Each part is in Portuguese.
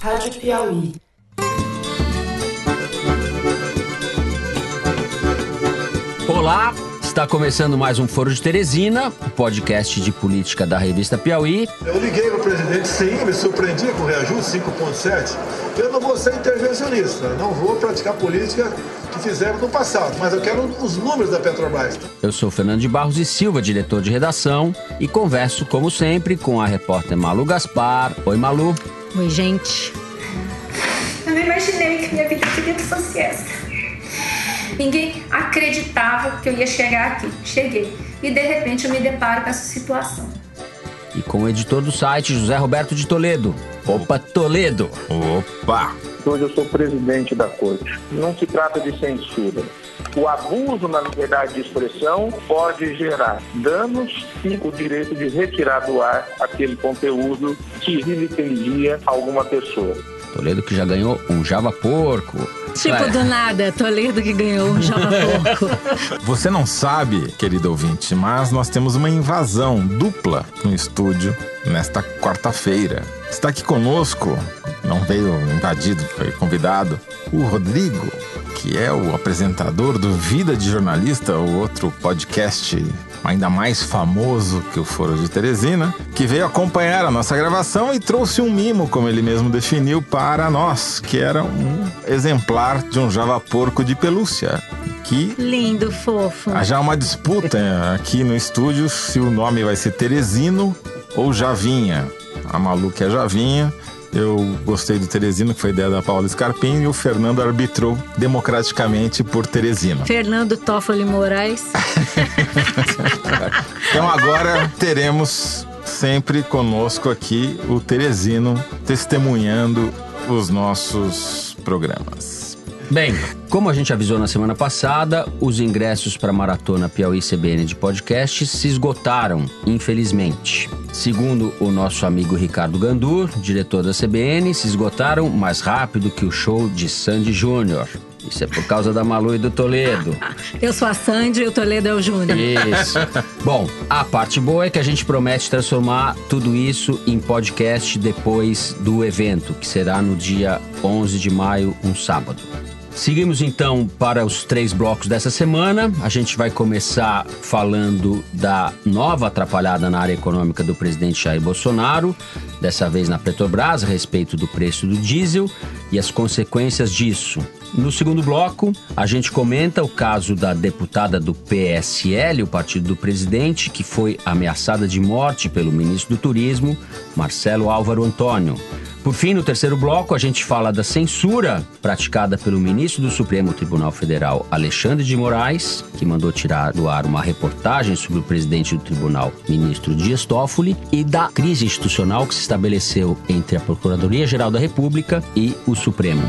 Rádio Piauí. Olá, está começando mais um Foro de Teresina, o podcast de política da revista Piauí. Eu liguei para o presidente sim, me surpreendi com o reajuste 5,7. Eu não vou ser intervencionista, não vou praticar política que fizeram no passado, mas eu quero os números da Petrobras. Eu sou Fernando de Barros e Silva, diretor de redação, e converso, como sempre, com a repórter Malu Gaspar. Oi, Malu. Oi, gente. Eu não imaginei que minha vida teria que fosse essa. Ninguém acreditava que eu ia chegar aqui. Cheguei. E de repente eu me deparo com essa situação. E com o editor do site, José Roberto de Toledo. Opa, Toledo! Opa! Hoje eu sou presidente da corte. Não se trata de censura. O abuso na liberdade de expressão pode gerar danos e o direito de retirar do ar aquele conteúdo que vilipendia alguma pessoa. Toledo que já ganhou um Java Porco. Tipo, Vai. do nada, Toledo que ganhou um Java Porco. Você não sabe, querido ouvinte, mas nós temos uma invasão dupla no estúdio nesta quarta-feira. Está aqui conosco, não veio invadido, foi convidado, o Rodrigo, que é o apresentador do Vida de Jornalista, o outro podcast ainda mais famoso que o Foro de Teresina, que veio acompanhar a nossa gravação e trouxe um mimo, como ele mesmo definiu, para nós, que era um exemplar de um Java Porco de pelúcia. Que Lindo, fofo. Há já uma disputa aqui no estúdio se o nome vai ser Teresino ou Javinha. A Malu que é Javinha. Eu gostei do Teresino, que foi ideia da Paula Scarpim, e o Fernando arbitrou democraticamente por Teresino. Fernando Toffoli Moraes. Então agora teremos sempre conosco aqui o Teresino testemunhando os nossos programas. Bem, como a gente avisou na semana passada, os ingressos para a maratona Piauí CBN de podcast se esgotaram, infelizmente. Segundo o nosso amigo Ricardo Gandur, diretor da CBN, se esgotaram mais rápido que o show de Sandy Júnior. Isso é por causa da Malu e do Toledo. Eu sou a Sandy e o Toledo é o Júnior. Isso. Bom, a parte boa é que a gente promete transformar tudo isso em podcast depois do evento, que será no dia 11 de maio, um sábado. Seguimos então para os três blocos dessa semana. A gente vai começar falando da nova atrapalhada na área econômica do presidente Jair Bolsonaro, dessa vez na Petrobras, a respeito do preço do diesel e as consequências disso. No segundo bloco, a gente comenta o caso da deputada do PSL, o partido do presidente, que foi ameaçada de morte pelo ministro do Turismo, Marcelo Álvaro Antônio. Por fim, no terceiro bloco, a gente fala da censura praticada pelo ministro do Supremo Tribunal Federal, Alexandre de Moraes, que mandou tirar do ar uma reportagem sobre o presidente do tribunal, ministro Dias Toffoli, e da crise institucional que se estabeleceu entre a Procuradoria-Geral da República e o Supremo.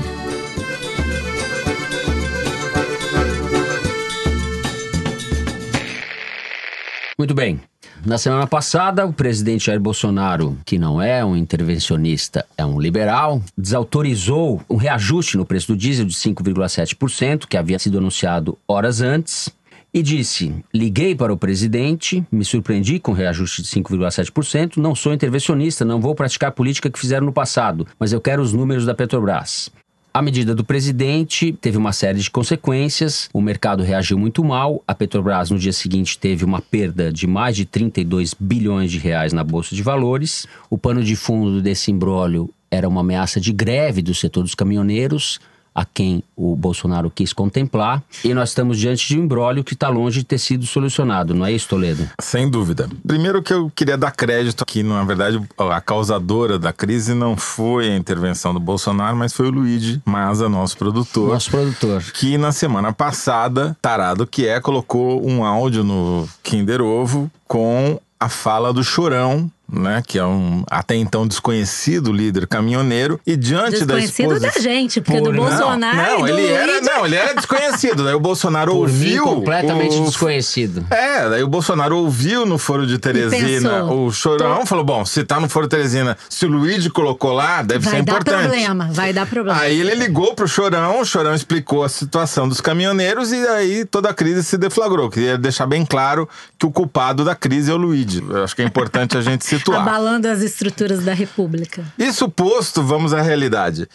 Muito bem. Na semana passada, o presidente Jair Bolsonaro, que não é um intervencionista, é um liberal, desautorizou um reajuste no preço do diesel de 5,7%, que havia sido anunciado horas antes, e disse: Liguei para o presidente, me surpreendi com o reajuste de 5,7%, não sou intervencionista, não vou praticar a política que fizeram no passado, mas eu quero os números da Petrobras. A medida do presidente teve uma série de consequências, o mercado reagiu muito mal, a Petrobras no dia seguinte teve uma perda de mais de 32 bilhões de reais na bolsa de valores. O pano de fundo desse imbróglio era uma ameaça de greve do setor dos caminhoneiros, a quem o Bolsonaro quis contemplar, e nós estamos diante de um imbróglio que está longe de ter sido solucionado, não é isso, Toledo? Sem dúvida. Primeiro que eu queria dar crédito que, na verdade, a causadora da crise não foi a intervenção do Bolsonaro, mas foi o Luigi Maza, nosso produtor. Nosso produtor. Que na semana passada, tarado que é, colocou um áudio no Kinder Ovo com a fala do Chorão, né, que é um até então desconhecido líder caminhoneiro e diante da Desconhecido exposição da gente, porque do Não, Bolsonaro não, e do ele era, não, ele era desconhecido. Daí o Bolsonaro Por mim, ouviu completamente o- desconhecido. é, daí o Bolsonaro ouviu no Foro de Teresina pensou, o Chorão, falou: bom, se tá no Foro de Teresina, se o Luigi colocou lá, deve Vai ser dar importante. problema, vai dar problema. Aí ele ligou pro Chorão, o Chorão explicou a situação dos caminhoneiros e aí toda a crise se deflagrou. Queria deixar bem claro que o culpado da crise é o Luigi. Eu acho que é importante a gente situar. Abalando as estruturas da República. Isso posto, vamos à realidade.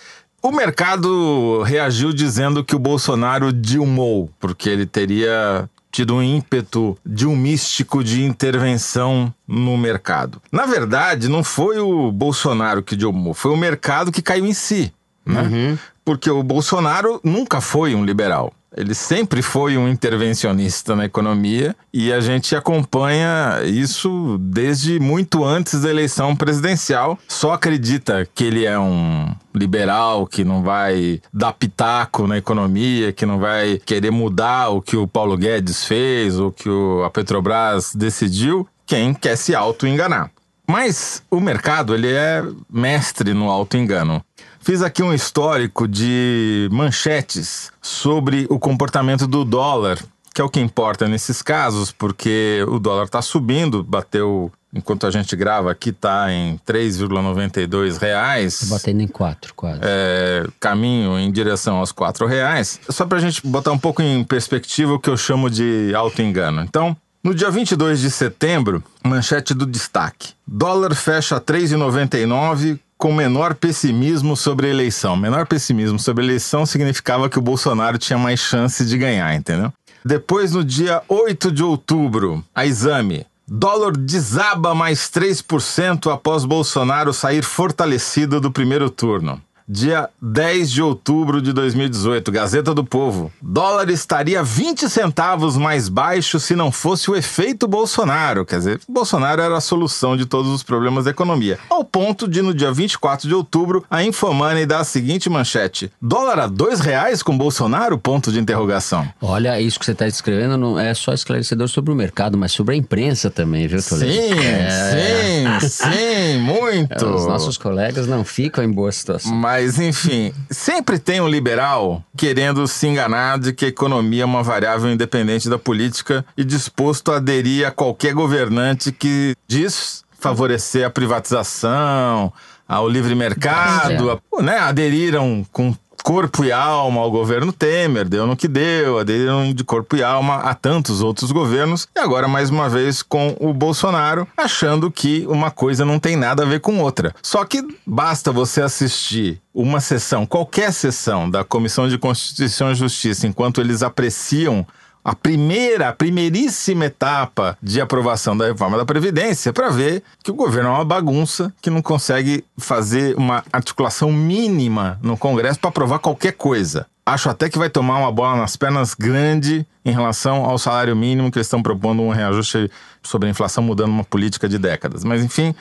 O mercado reagiu dizendo que o Bolsonaro dilmou, porque ele teria tido um ímpeto de um místico de intervenção no mercado. Na verdade, não foi o Bolsonaro que dilmou, foi o mercado que caiu em si. Né? Porque o Bolsonaro nunca foi um liberal. Ele sempre foi um intervencionista na economia e a gente acompanha isso desde muito antes da eleição presidencial. Só acredita que ele é um liberal, que não vai dar pitaco na economia, que não vai querer mudar o que o Paulo Guedes fez ou que o- a Petrobras decidiu, quem quer se auto-enganar. Mas o mercado, ele é mestre no auto-engano. Fiz aqui um histórico de manchetes sobre o comportamento do dólar, que é o que importa nesses casos, porque o dólar está subindo, bateu, enquanto a gente grava aqui, está em 3,92 reais. Batendo em quatro, quase. É, caminho em direção aos quatro reais. Só para a gente botar um pouco em perspectiva o que eu chamo de auto-engano. Então, no dia 22 de setembro, manchete do destaque. Dólar fecha 3,99 com menor pessimismo sobre a eleição. Menor pessimismo sobre a eleição significava que o Bolsonaro tinha mais chance de ganhar, entendeu? Depois, no dia 8 de outubro, a exame. Dólar desaba mais 3% após Bolsonaro sair fortalecido do primeiro turno. Dia 10 de outubro de 2018, Gazeta do Povo. Dólar estaria 20 centavos mais baixo se não fosse o efeito Bolsonaro. Quer dizer, Bolsonaro era a solução de todos os problemas da economia. Ao ponto de, no dia 24 de outubro, a Infomoney dar a seguinte manchete: Dólar a dois reais com Bolsonaro? Ponto de interrogação. Olha, isso que você está descrevendo não é só esclarecedor sobre o mercado, mas sobre a imprensa também, viu, Toledo? Sim, sim, sim, muito. Os nossos colegas não ficam em boa situação. Mas, enfim, sempre tem um liberal querendo se enganar de que a economia é uma variável independente da política e disposto a aderir a qualquer governante que diz favorecer a privatização, ao livre mercado, a- né? aderiram com corpo e alma ao governo Temer, deu no que deu, aderiram de corpo e alma a tantos outros governos, e agora mais uma vez com o Bolsonaro, achando que uma coisa não tem nada a ver com outra. Só que basta você assistir uma sessão, qualquer sessão da Comissão de Constituição e Justiça, enquanto eles apreciam a primeira, a primeiríssima etapa de aprovação da reforma da Previdência para ver que o governo é uma bagunça, que não consegue fazer uma articulação mínima no Congresso para aprovar qualquer coisa. Acho até que vai tomar uma bola nas pernas grande em relação ao salário mínimo que eles estão propondo um reajuste sobre a inflação, mudando uma política de décadas. Mas, enfim,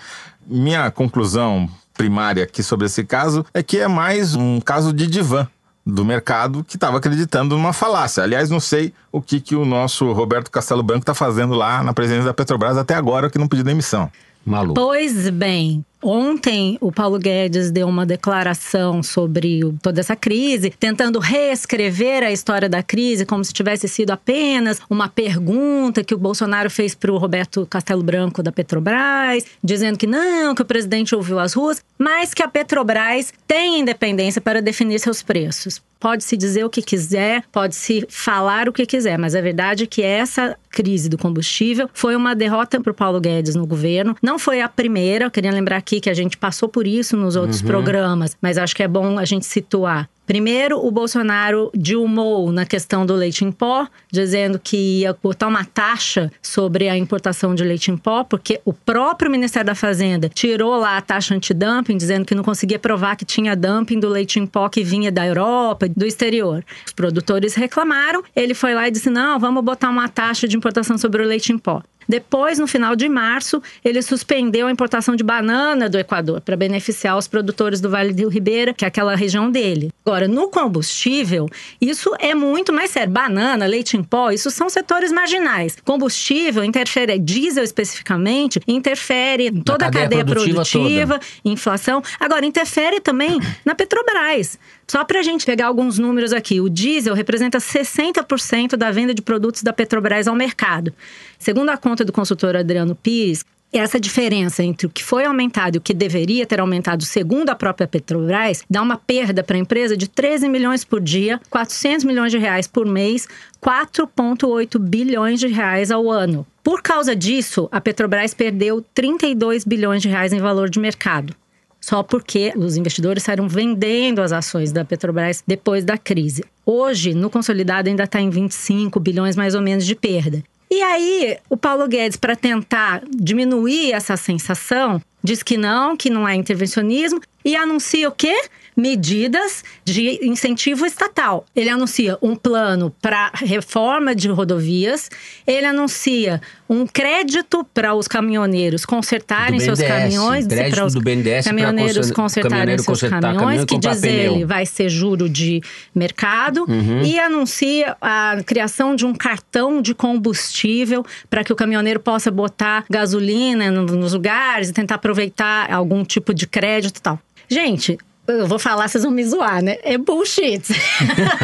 minha conclusão primária aqui sobre esse caso é que é mais um caso de divã do mercado que estava acreditando numa falácia. Aliás, não sei o que, que o nosso Roberto Castelo Branco está fazendo lá na presidência da Petrobras até agora que não pediu demissão. Maluco. Pois bem, ontem o Paulo Guedes deu uma declaração sobre toda essa crise, tentando reescrever a história da crise como se tivesse sido apenas uma pergunta que o Bolsonaro fez para o Roberto Castelo Branco da Petrobras, dizendo que não, que o presidente ouviu as ruas, mas que a Petrobras tem independência para definir seus preços. Pode-se dizer o que quiser, pode-se falar o que quiser, mas a verdade é que essa crise do combustível foi uma derrota para o Paulo Guedes no governo. Não foi a primeira, eu queria lembrar aqui que a gente passou por isso nos outros programas, mas acho que é bom a gente situar. Primeiro, o Bolsonaro dilmou na questão do leite em pó, dizendo que ia botar uma taxa sobre a importação de leite em pó, porque o próprio Ministério da Fazenda tirou lá a taxa antidumping, dizendo que não conseguia provar que tinha dumping do leite em pó que vinha da Europa, do exterior. Os produtores reclamaram, ele foi lá e disse: não, vamos botar uma taxa de importação sobre o leite em pó. Depois, no final de março, ele suspendeu a importação de banana do Equador para beneficiar os produtores do Vale do Ribeira, que é aquela região dele. Agora, no combustível, isso é muito mais sério. Banana, leite em pó, isso são setores marginais. Combustível interfere, diesel especificamente, interfere em toda cadeia a cadeia produtiva produtiva, inflação. Agora, interfere também na Petrobras. Só para a gente pegar alguns números aqui, o diesel representa 60% da venda de produtos da Petrobras ao mercado. Segundo a conta do consultor Adriano Pires, essa diferença entre o que foi aumentado e o que deveria ter aumentado, segundo a própria Petrobras, dá uma perda para a empresa de 13 milhões por dia, 400 milhões de reais por mês, 4,8 bilhões de reais ao ano. Por causa disso, a Petrobras perdeu 32 bilhões de reais em valor de mercado. Só porque os investidores saíram vendendo as ações da Petrobras depois da crise. Hoje, no consolidado, ainda está em 25 bilhões mais ou menos de perda. E aí, o Paulo Guedes, para tentar diminuir essa sensação, diz que não, que não é intervencionismo e anuncia o quê? Medidas de incentivo estatal. Ele anuncia um plano para reforma de rodovias, ele anuncia um crédito para os caminhoneiros consertarem Do seus BNDES, caminhões, para os BNDES caminhoneiros conser- consertarem seus consertar caminhões, caminhão que diz pneu. ele vai ser juro de mercado Uhum. e anuncia a criação de um cartão de combustível para que o caminhoneiro possa botar gasolina no- nos lugares e tentar aproveitar algum tipo de crédito e tal. Gente, eu vou falar, vocês vão me zoar, né? É bullshit.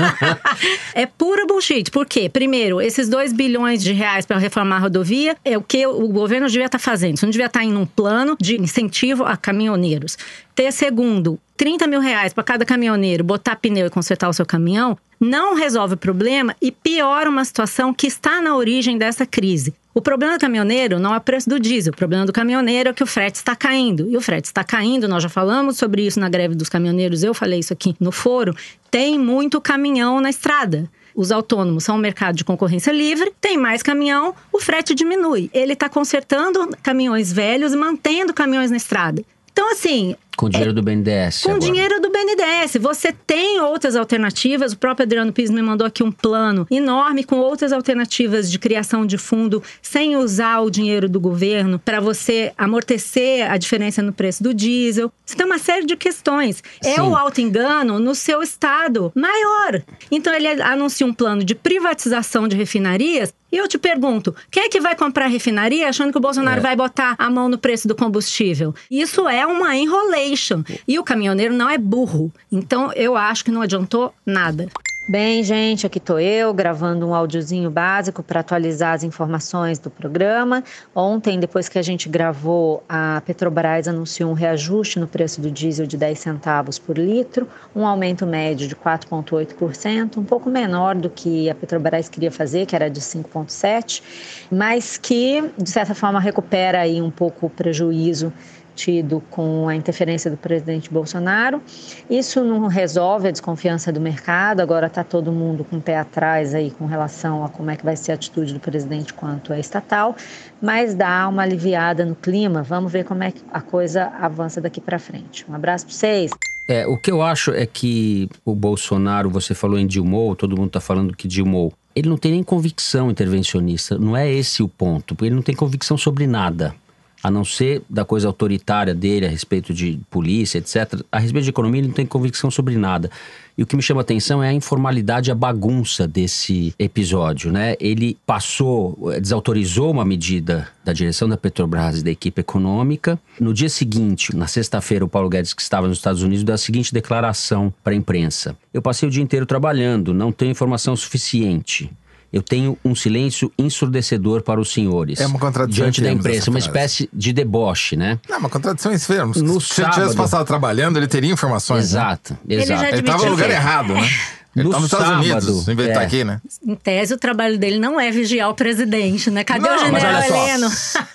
é pura bullshit. Por quê? Primeiro, esses 2 bilhões de reais para reformar a rodovia é o que o governo devia estar fazendo. Isso não devia estar em um plano de incentivo a caminhoneiros. Ter, segundo, 30 mil reais para cada caminhoneiro botar pneu e consertar o seu caminhão não resolve o problema e piora uma situação que está na origem dessa crise. O problema do caminhoneiro não é o preço do diesel. O problema do caminhoneiro é que o frete está caindo. E o frete está caindo, nós já falamos sobre isso na greve dos caminhoneiros, eu falei isso aqui no foro. Tem muito caminhão na estrada. Os autônomos são um mercado de concorrência livre, tem mais caminhão, o frete diminui. Ele está consertando caminhões velhos e mantendo caminhões na estrada. Então, assim, Com dinheiro do BNDES. com agora. dinheiro do BNDES. Você tem outras alternativas. O próprio Adriano Pires me mandou aqui um plano enorme com outras alternativas de criação de fundo sem usar o dinheiro do governo para você amortecer a diferença no preço do diesel. Você tem uma série de questões. É Sim. o auto-engano no seu estado maior. Então ele anuncia um plano de privatização de refinarias e eu te pergunto, quem é que vai comprar refinaria achando que o Bolsonaro É. vai botar a mão no preço do combustível? Isso é uma E o caminhoneiro não é burro. Então eu acho que não adiantou nada. Bem, gente, aqui tô eu gravando um áudiozinho básico para atualizar as informações do programa. Ontem, depois que a gente gravou, a Petrobras anunciou um reajuste no preço do diesel de 10 centavos por litro, um aumento médio de 4,8%, um pouco menor do que a Petrobras queria fazer, que era de 5,7%, mas que, de certa forma, recupera aí um pouco o prejuízo tido com a interferência do presidente Bolsonaro. Isso não resolve a desconfiança do mercado, agora está todo mundo com o pé atrás aí com relação a como é que vai ser a atitude do presidente quanto à estatal, mas dá uma aliviada no clima. Vamos ver como é que a coisa avança daqui para frente. Um abraço para vocês. É, o que eu acho é que o Bolsonaro, você falou em Dilmou, todo mundo tá falando que Dilmou. Ele não tem nem convicção intervencionista, não é esse o ponto. Ele não tem convicção sobre nada. A não ser da coisa autoritária dele a respeito de polícia, etc. A respeito de economia, ele não tem convicção sobre nada. E o que me chama a atenção é a informalidade, a bagunça desse episódio, né? Ele passou, eh, desautorizou uma medida da direção da Petrobras e da equipe econômica. No dia seguinte, na sexta-feira, o Paulo Guedes, que estava nos Estados Unidos, deu a seguinte declaração para a imprensa: Eu passei o dia inteiro trabalhando, não tenho informação suficiente. Eu tenho um silêncio ensurdecedor para os senhores. É uma contradição Diante da termos imprensa, uma espécie de deboche, né? Não, uma contradição em fermos. No Se ele tivesse sábado- passado trabalhando, ele teria informações. né? Exato, Ele exato. Ele estava no lugar errado, né? Ele No estava nos Estados sábado, Unidos, em vez de estar é. aqui, né? Em tese, o trabalho dele não é vigiar o presidente, né? Cadê o Não, mas general. Heleno?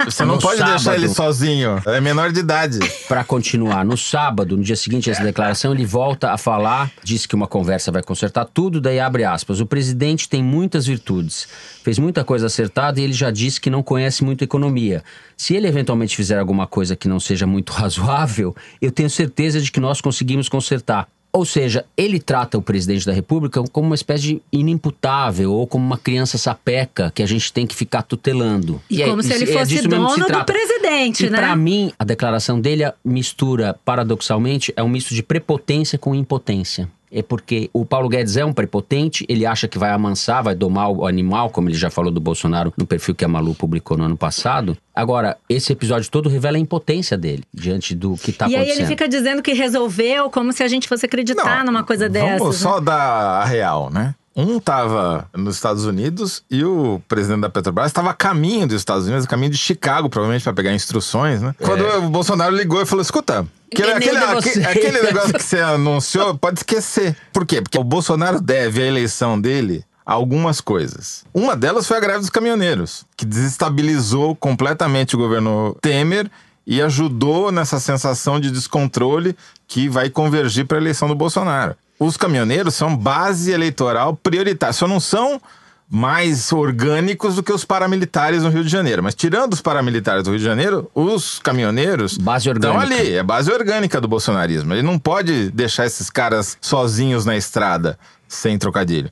Você não pode deixar sábado. ele sozinho. É menor de idade. Para continuar, no sábado, no dia seguinte a essa declaração, ele volta a falar, diz que uma conversa vai consertar tudo, daí abre aspas. O presidente tem muitas virtudes, fez muita coisa acertada e ele já disse que não conhece muito economia. Se ele eventualmente fizer alguma coisa que não seja muito razoável, eu tenho certeza de que nós conseguimos consertar. Ou seja, ele trata o presidente da República como uma espécie de inimputável ou como uma criança sapeca que a gente tem que ficar tutelando. E é- como se ele é fosse se dono do presidente, E né? pra mim, a declaração dele mistura, paradoxalmente, é um misto de prepotência com impotência. É porque o Paulo Guedes é um prepotente, ele acha que vai amansar, vai domar o animal, como ele já falou do Bolsonaro no perfil que a Malu publicou no ano passado. Agora, esse episódio todo revela a impotência dele diante do que tá E aí acontecendo. ele fica dizendo que resolveu, como se a gente fosse acreditar Não, numa coisa dessas. Vamos né? só dar a real, né? Um estava nos Estados Unidos e o presidente da Petrobras estava a caminho dos Estados Unidos, a caminho de Chicago, provavelmente para pegar instruções, né? É. Quando o Bolsonaro ligou e falou: escuta. Aquele, aquele, aquele- aquele negócio que você anunciou, pode esquecer. Por quê? Porque o Bolsonaro deve a eleição dele a algumas coisas. Uma delas foi a greve dos caminhoneiros, que desestabilizou completamente o governo Temer e ajudou nessa sensação de descontrole que vai convergir para a eleição do Bolsonaro. Os caminhoneiros são base eleitoral prioritária, só não são mais orgânicos do que os paramilitares no Rio de Janeiro. Mas tirando os paramilitares do Rio de Janeiro, os caminhoneiros Base estão ali. É base orgânica do bolsonarismo. Ele não pode deixar esses caras sozinhos na estrada, sem trocadilho.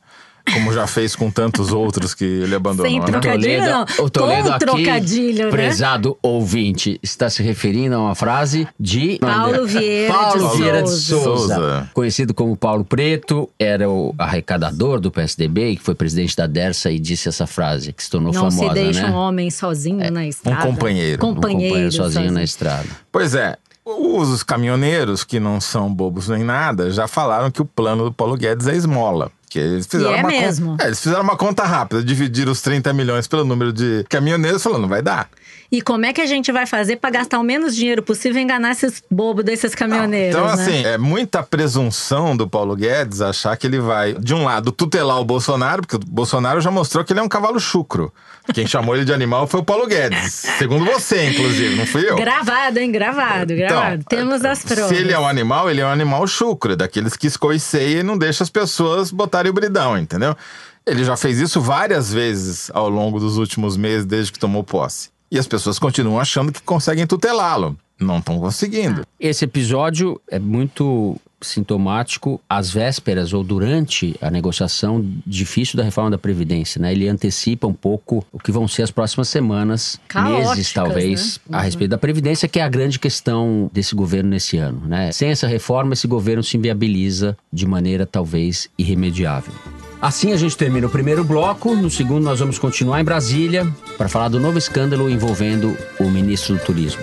Como já fez com tantos outros que ele abandonou. Sem né? trocadilho. não. o Toledo Com aqui, trocadilho, né? prezado ouvinte, está se referindo a uma frase de Paulo Vieira Paulo de Vieira de Souza. Souza, Souza. conhecido como Paulo Preto, era o arrecadador do PSDB, que foi presidente da Dersa e disse essa frase, que se tornou Não famosa, se deixa né? um homem sozinho na estrada. companheiro. Um Um Companheiro, companheiro sozinho na estrada. Pois é. Os caminhoneiros, que não são bobos nem nada, já falaram que o plano do Paulo Guedes é esmola. Que eles fizeram E é uma mesmo. É, eles fizeram uma conta rápida, dividiram os 30 milhões pelo número de caminhoneiros, falando, não vai dar. E como é que a gente vai fazer pra gastar o menos dinheiro possível e enganar esses bobos desses caminhoneiros, Então, né? assim, é muita presunção do Paulo Guedes achar que ele vai, de um lado, tutelar o Bolsonaro, porque o Bolsonaro já mostrou que ele é um cavalo chucro. Quem chamou ele de animal foi o Paulo Guedes. Segundo você, inclusive, não fui eu. Gravado, hein? Gravado, gravado. Temos as provas. Se ele é um animal, ele é um animal chucro, daqueles que escoiceia e não deixa as pessoas botarem o bridão, entendeu? Ele já fez isso várias vezes ao longo dos últimos meses, desde que tomou posse. E as pessoas continuam achando que conseguem tutelá-lo. Não estão conseguindo. Esse episódio é muito sintomático às vésperas ou durante a negociação difícil da reforma da Previdência, né? Ele antecipa um pouco o que vão ser as próximas semanas, Caóticas, meses talvez, né? a respeito da Previdência, que é a grande questão desse governo nesse ano, né? Sem essa reforma, esse governo se inviabiliza de maneira talvez irremediável. Assim a gente termina o primeiro bloco. No segundo, nós vamos continuar em Brasília para falar do novo escândalo envolvendo o ministro do Turismo.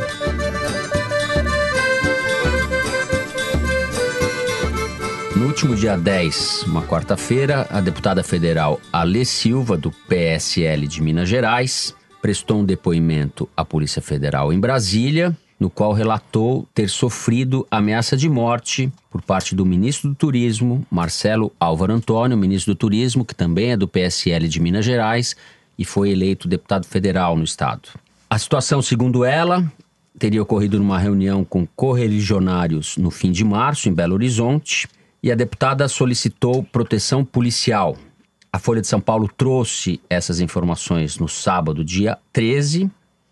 No último dia 10, uma quarta-feira, a deputada federal Alê Silva, do PSL de Minas Gerais, prestou um depoimento à Polícia Federal em Brasília, no qual relatou ter sofrido ameaça de morte por parte do ministro do Turismo, Marcelo Álvaro Antônio, ministro do Turismo, que também é do PSL de Minas Gerais e foi eleito deputado federal no estado. A situação, segundo ela, teria ocorrido numa reunião com correligionários no fim de março, em Belo Horizonte, e a deputada solicitou proteção policial. A Folha de São Paulo trouxe essas informações no sábado, dia 13.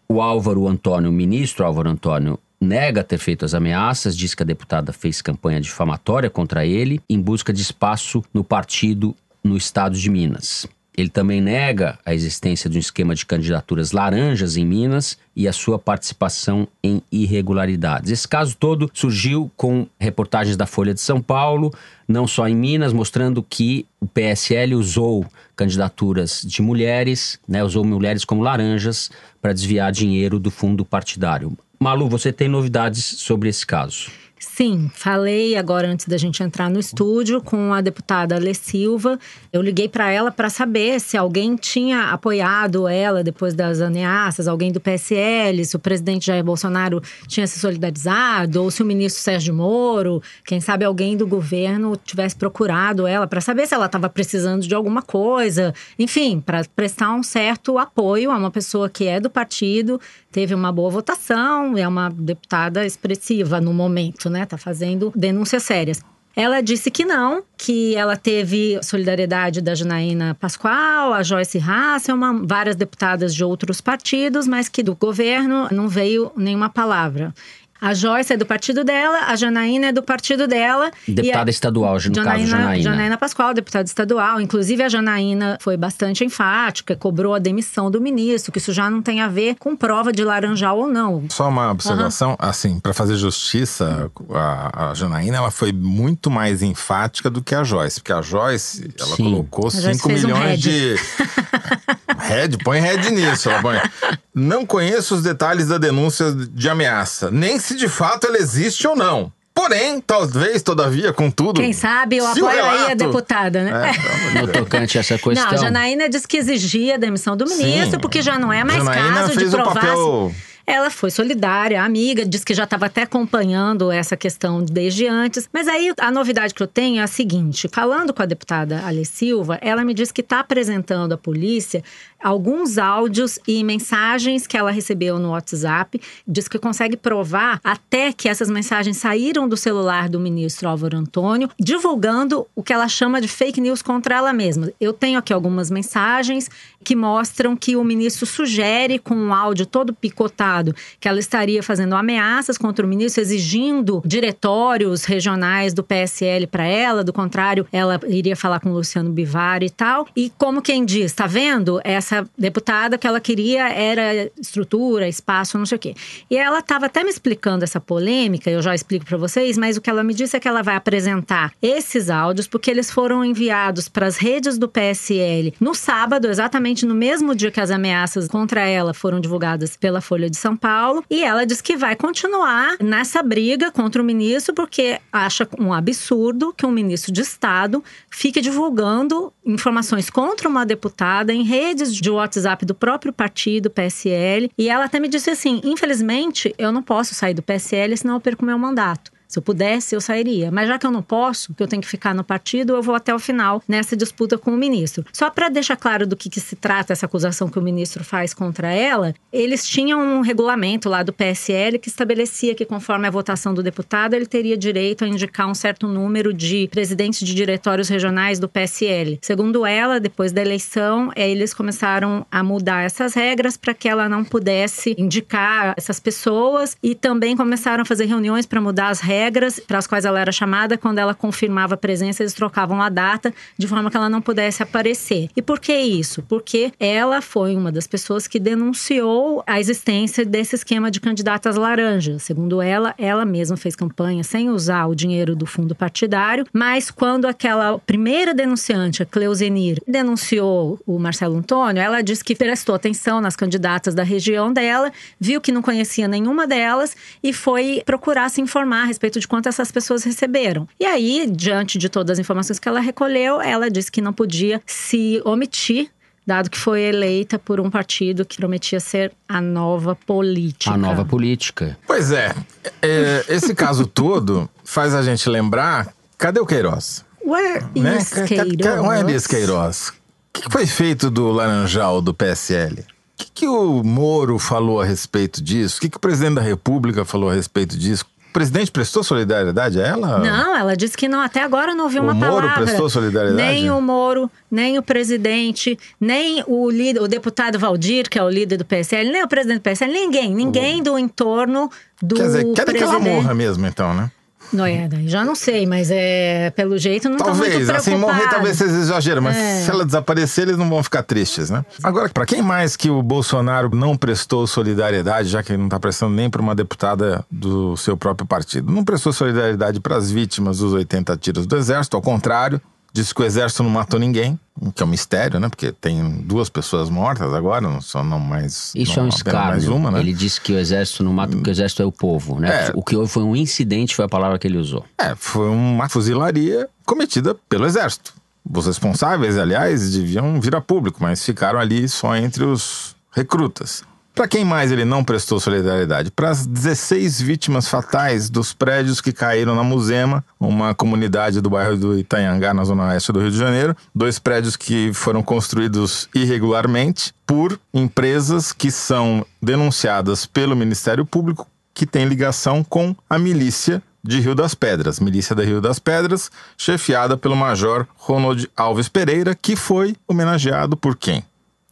O Álvaro Antônio, ministro Álvaro Antônio, nega ter feito as ameaças, diz que a deputada fez campanha difamatória contra ele em busca de espaço no partido no estado de Minas. Ele também nega a existência de um esquema de candidaturas laranjas em Minas e a sua participação em irregularidades. Esse caso todo surgiu com reportagens da Folha de São Paulo, não só em Minas, mostrando que o PSL usou candidaturas de mulheres, né, usou mulheres como laranjas para desviar dinheiro do fundo partidário. Malu, você tem novidades sobre esse caso? Sim, falei agora antes da gente entrar no estúdio com a deputada Alê Silva. Eu liguei para ela para saber se alguém tinha apoiado ela depois das ameaças, alguém do PSL, se o presidente Jair Bolsonaro tinha se solidarizado, ou se o ministro Sérgio Moro, quem sabe alguém do governo tivesse procurado ela para saber se ela estava precisando de alguma coisa. Enfim, para prestar um certo apoio a uma pessoa que é do partido, teve uma boa votação, é uma deputada expressiva no momento, né? Tá fazendo denúncias sérias. Ela disse que não, que ela teve solidariedade da Janaína Pascoal, a Joyce Hasselman, várias deputadas de outros partidos, mas que do governo não veio nenhuma palavra. A Joyce é do partido dela, a Janaína é do partido dela. Deputada e a... estadual, no caso, Janaína. Janaína Pascoal, deputada estadual. Inclusive, a Janaína foi bastante enfática, cobrou a demissão do ministro, que isso já não tem a ver com prova de laranjal ou não. Só uma observação, uhum. assim, para fazer justiça, a, a, Janaína ela foi muito mais enfática do que a Joyce, porque a Joyce, ela Sim. colocou 5 milhões um de. Red, põe red nisso, ela põe. Não conheço os detalhes da denúncia de ameaça, nem se de fato ela existe ou não. Porém, talvez, todavia, contudo. Quem sabe eu o apoio aí a relato- deputada, né? É, de No tocante a essa questão. Não, a Janaína disse que exigia a demissão do ministro, Sim. porque já não é mais Janaína caso de fez o provar. papel- se- Ela foi solidária, amiga, disse que já estava até acompanhando essa questão desde antes. Mas aí a novidade que eu tenho é a seguinte: falando com a deputada Ale Silva, ela me disse que está apresentando à polícia alguns áudios e mensagens que ela recebeu no WhatsApp. Diz que consegue provar até que essas mensagens saíram do celular do ministro Álvaro Antônio, divulgando o que ela chama de fake news contra ela mesma. Eu tenho aqui algumas mensagens que mostram que o ministro sugere, com um áudio todo picotado, que ela estaria fazendo ameaças contra o ministro, exigindo diretórios regionais do PSL para ela. Do contrário, ela iria falar com o Luciano Bivar e tal. E como quem diz, tá vendo? Essa deputada que ela queria era estrutura, espaço, não sei o quê. E ela estava até me explicando essa polêmica, eu já explico para vocês, mas o que ela me disse é que ela vai apresentar esses áudios porque eles foram enviados para as redes do PSL no sábado, exatamente no mesmo dia que as ameaças contra ela foram divulgadas pela Folha de São Paulo, e ela diz que vai continuar nessa briga contra o ministro porque acha um absurdo que um ministro de Estado fique divulgando informações contra uma deputada em redes de WhatsApp do próprio partido PSL. E ela até me disse assim: infelizmente, eu não posso sair do PSL, senão eu perco meu mandato. Se eu pudesse, eu sairia. Mas já que eu não posso, que eu tenho que ficar no partido, eu vou até o final nessa disputa com o ministro. Só para deixar claro do que, que se trata essa acusação que o ministro faz contra ela, eles tinham um regulamento lá do PSL que estabelecia que, conforme a votação do deputado, ele teria direito a indicar um certo número de presidentes de diretórios regionais do PSL. Segundo ela, depois da eleição, eh, eles começaram a mudar essas regras para que ela não pudesse indicar essas pessoas e também começaram a fazer reuniões para mudar as regras para as quais ela era chamada. Quando ela confirmava a presença, eles trocavam a data de forma que ela não pudesse aparecer. E por que isso? Porque ela foi uma das pessoas que denunciou a existência desse esquema de candidatas laranjas. Segundo ela, ela mesma fez campanha sem usar o dinheiro do fundo partidário, mas quando aquela primeira denunciante, a Cleusenir, denunciou o Marcelo Antônio, ela disse que prestou atenção nas candidatas da região dela, viu que não conhecia nenhuma delas e foi procurar se informar a respeito de quanto essas pessoas receberam. E aí, diante de todas as informações que ela recolheu, ela disse que não podia se omitir dado que foi eleita por um partido que prometia ser a nova política. A nova política. Pois é, é, esse caso todo faz a gente lembrar, cadê o Queiroz? Where Né? is Queiroz? Where is Queiroz? O que que foi feito do Laranjal do PSL? O que, que o Moro falou a respeito disso? O que, que o presidente da República falou a respeito disso? O presidente prestou solidariedade a ela? Não, ela disse que não, até agora não ouviu O uma Moro palavra. prestou solidariedade? Nem o Moro, nem o presidente, nem o líder, o deputado Valdir, que é o líder do PSL, nem o presidente do PSL, ninguém, ninguém do entorno do Quer dizer, querem que ela presidente. morra mesmo, então, né? Não é, daí já não sei, mas é pelo jeito não tá muito Talvez, assim, morrer talvez seja exagero, mas É. se ela desaparecer, eles não vão ficar tristes, né? Agora, pra quem mais que o Bolsonaro não prestou solidariedade, já que ele não tá prestando nem pra uma deputada do seu próprio partido? Não prestou solidariedade pras vítimas dos 80 tiros do Exército, ao contrário, disse que o Exército não matou ninguém, que é um mistério, né? Porque tem duas pessoas mortas agora, não só não mais. Isso não, é um escárnio. Uma, né? Ele disse que o exército não mata porque o exército é o povo, né? É. O que houve foi um incidente, foi a palavra que ele usou. É, foi uma fuzilaria cometida pelo Exército. Os responsáveis, aliás, deviam vir a público, mas ficaram ali só entre os recrutas. Para quem mais ele não prestou solidariedade? Para as 16 vítimas fatais dos prédios que caíram na Muzema, uma comunidade do bairro do Itanhangá, na zona oeste do Rio de Janeiro. Dois prédios que foram construídos irregularmente por empresas que são denunciadas pelo Ministério Público que tem ligação com a milícia de Rio das Pedras, milícia da Rio das Pedras, chefiada pelo Major Ronald Alves Pereira, que foi homenageado por quem?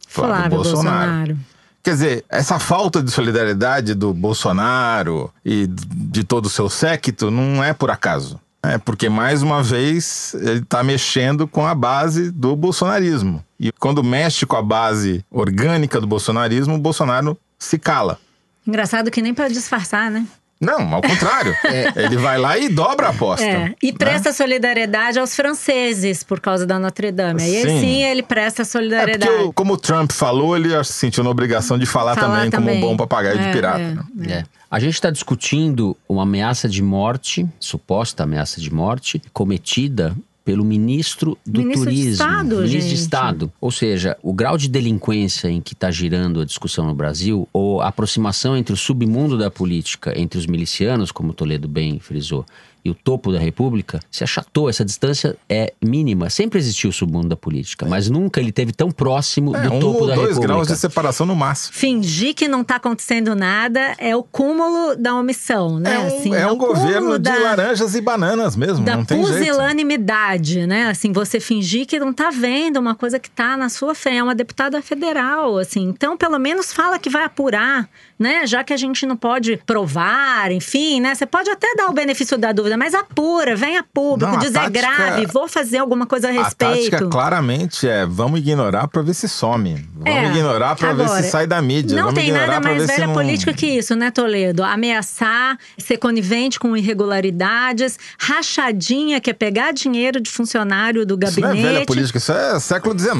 Flávio Bolsonaro. Quer dizer, essa falta de solidariedade do Bolsonaro e de todo o seu séquito não é por acaso. É porque, mais uma vez, ele está mexendo com a base do bolsonarismo. E quando mexe com a base orgânica do bolsonarismo, o Bolsonaro se cala. Engraçado que nem para disfarçar, né? Não, ao contrário. é. Ele vai lá e dobra a aposta. É. E presta né? solidariedade aos franceses por causa da Notre Dame. Aí sim, sim ele presta solidariedade. É porque, como o Trump falou, ele se sentiu na obrigação de falar, falar também, também, como um bom papagaio de é, pirata. É, é. A gente está discutindo uma ameaça de morte, suposta ameaça de morte, cometida pelo ministro do ministro Turismo. De Estado, ministro gente. de Estado. Ou seja, o grau de delinquência em que está girando a discussão no Brasil, ou a aproximação entre o submundo da política, entre os milicianos, como Toledo bem frisou, e o topo da República se achatou. Essa distância é mínima. Sempre existiu o submundo da política, mas nunca ele teve tão próximo é, do um topo ou da dois República. graus de separação no máximo. Fingir que não está acontecendo nada é o cúmulo da omissão, né? É um, assim, é é um governo de laranjas e bananas mesmo, da não tem pusilanimidade, jeito. né? Assim, você fingir que não está vendo uma coisa que está na sua frente. É uma deputada federal, assim. Então, pelo menos fala que vai apurar, né? Já que a gente não pode provar, enfim, né? Você pode até dar o benefício da dúvida, mas apura, venha público, não, diz é grave, vou fazer alguma coisa a respeito. A tática claramente é, vamos ignorar para ver se some. Vamos é, ignorar para ver se sai da mídia. Não vamos tem nada mais velha não... política que isso, né, Toledo? Ameaçar, ser conivente com irregularidades, rachadinha, que é pegar dinheiro de funcionário do gabinete. Isso não é velha política, isso é século XIX.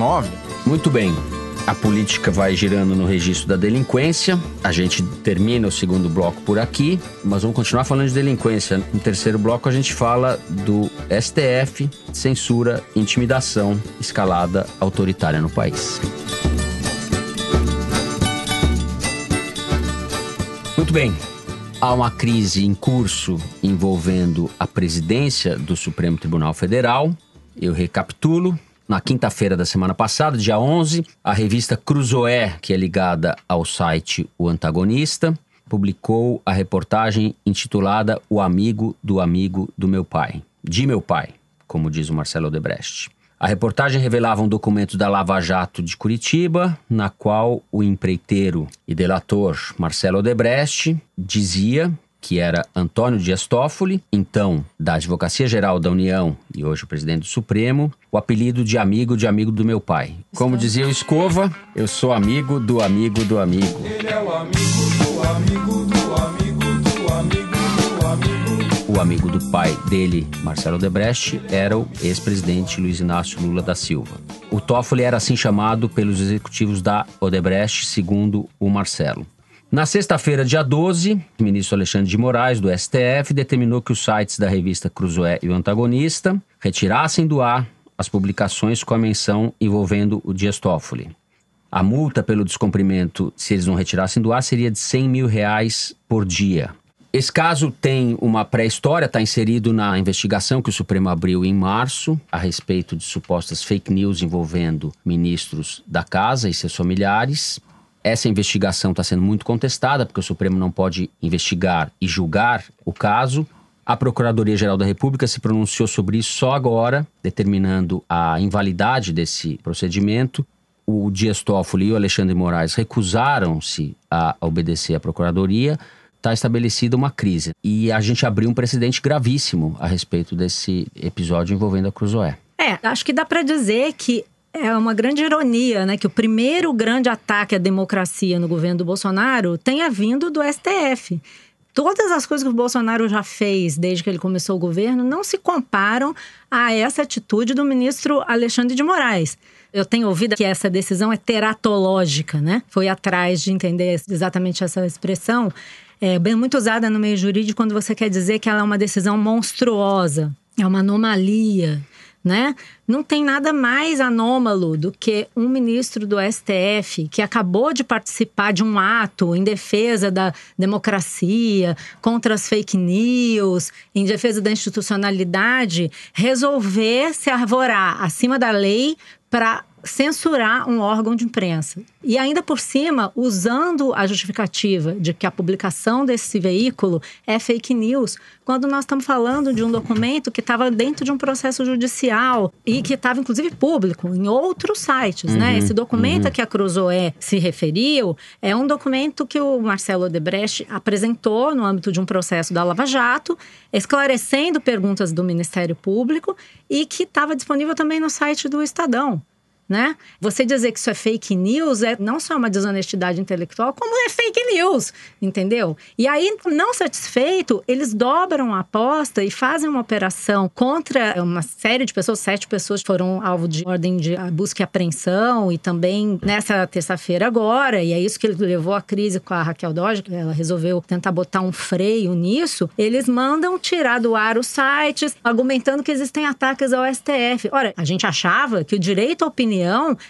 Muito bem. A política vai girando no registro da delinquência. A gente termina o segundo bloco por aqui, mas vamos continuar falando de delinquência. No terceiro bloco, a gente fala do STF, censura, intimidação, escalada autoritária no país. Muito bem. Há uma crise em curso envolvendo a presidência do Supremo Tribunal Federal. Eu recapitulo. Na quinta-feira da semana passada, dia 11, a revista Cruzoé, que é ligada ao site O Antagonista, publicou a reportagem intitulada O Amigo do Amigo do Meu Pai, de meu pai, como diz o Marcelo Odebrecht. A reportagem revelava um documento da Lava Jato de Curitiba, na qual o empreiteiro e delator Marcelo Odebrecht dizia que era Antônio Dias Toffoli, então da Advocacia Geral da União e hoje o presidente do Supremo, o apelido de amigo de amigo do meu pai. Como dizia o Escova, eu sou amigo do amigo do amigo. Ele é o amigo do amigo do amigo do amigo do amigo. O amigo do pai dele, Marcelo Debrecht, era o ex-presidente Luiz Inácio Lula da Silva. O Toffoli era assim chamado pelos executivos da Odebrecht, segundo o Marcelo. Na sexta-feira, dia 12, o ministro Alexandre de Moraes, do STF, determinou que os sites da revista Cruzoé e o Antagonista retirassem do ar as publicações com a menção envolvendo o Dias Toffoli. A multa pelo descumprimento, se eles não retirassem do ar, seria de 100 mil reais por dia. Esse caso tem uma pré-história, está inserido na investigação que o Supremo abriu em março a respeito de supostas fake news envolvendo ministros da casa e seus familiares. Essa investigação está sendo muito contestada, porque o Supremo não pode investigar e julgar o caso. A Procuradoria-Geral da República se pronunciou sobre isso só agora, determinando a invalidade desse procedimento. O Dias Toffoli e o Alexandre Moraes recusaram-se a obedecer à Procuradoria. Está estabelecida uma crise. E a gente abriu um precedente gravíssimo a respeito desse episódio envolvendo a Cruzoé. É, acho que dá para dizer que é uma grande ironia, né? Que o primeiro grande ataque à democracia no governo do Bolsonaro tenha vindo do STF. Todas as coisas que o Bolsonaro já fez desde que ele começou o governo não se comparam a essa atitude do ministro Alexandre de Moraes. Eu tenho ouvido que essa decisão é teratológica, né? Foi atrás de entender exatamente essa expressão. É bem muito usada no meio jurídico quando você quer dizer que ela é uma decisão monstruosa, é uma anomalia né? Não tem nada mais anômalo do que um ministro do STF que acabou de participar de um ato em defesa da democracia, contra as fake news, em defesa da institucionalidade, resolver se arvorar acima da lei para censurar um órgão de imprensa. E ainda por cima, usando a justificativa de que a publicação desse veículo é fake news, quando nós estamos falando de um documento que estava dentro de um processo judicial e que estava, inclusive, público em outros sites. Né? Uhum, né? Esse documento uhum. a que a Cruzoé se referiu é um documento que o Marcelo Odebrecht apresentou no âmbito de um processo da Lava Jato, esclarecendo perguntas do Ministério Público e que estava disponível também no site do Estadão. Né? Você dizer que isso é fake news é não só uma desonestidade intelectual, como é fake news, entendeu? E aí, não satisfeito, eles dobram a aposta e fazem uma operação contra uma série de pessoas, sete pessoas foram alvo de ordem de busca e apreensão, e também nessa terça-feira agora, e é isso que levou a crise com a Raquel Dodge, ela resolveu tentar botar um freio nisso, eles mandam tirar do ar os sites, argumentando que existem ataques ao STF. Ora, a gente achava que o direito à opinião